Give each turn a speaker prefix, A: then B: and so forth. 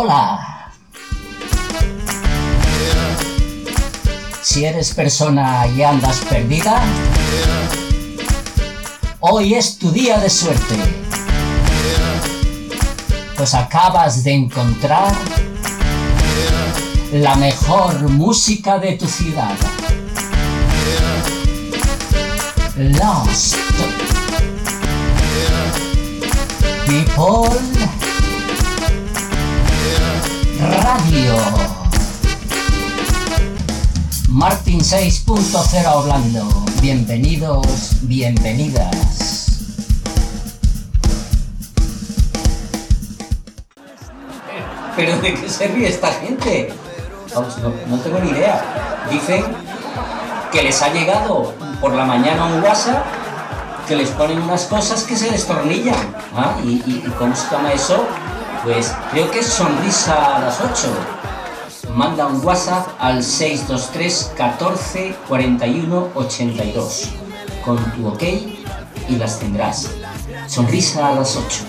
A: Hola. Si eres persona y andas perdida, hoy es tu día de suerte. Pues acabas de encontrar la mejor música de tu ciudad. Lost. People Radio. Martin 6.0 hablando. Bienvenidos, bienvenidas. ¿Pero de qué se ríe esta gente? No, tengo ni idea. Dicen que les ha llegado por la mañana un WhatsApp que les ponen unas cosas que se destornillan. ¿ah? ¿Y, y, y cómo se llama eso? Pues creo que es Sonrisa a las 8. Manda un WhatsApp al 623 14 41 82 con tu ok y las tendrás. Sonrisa a las 8.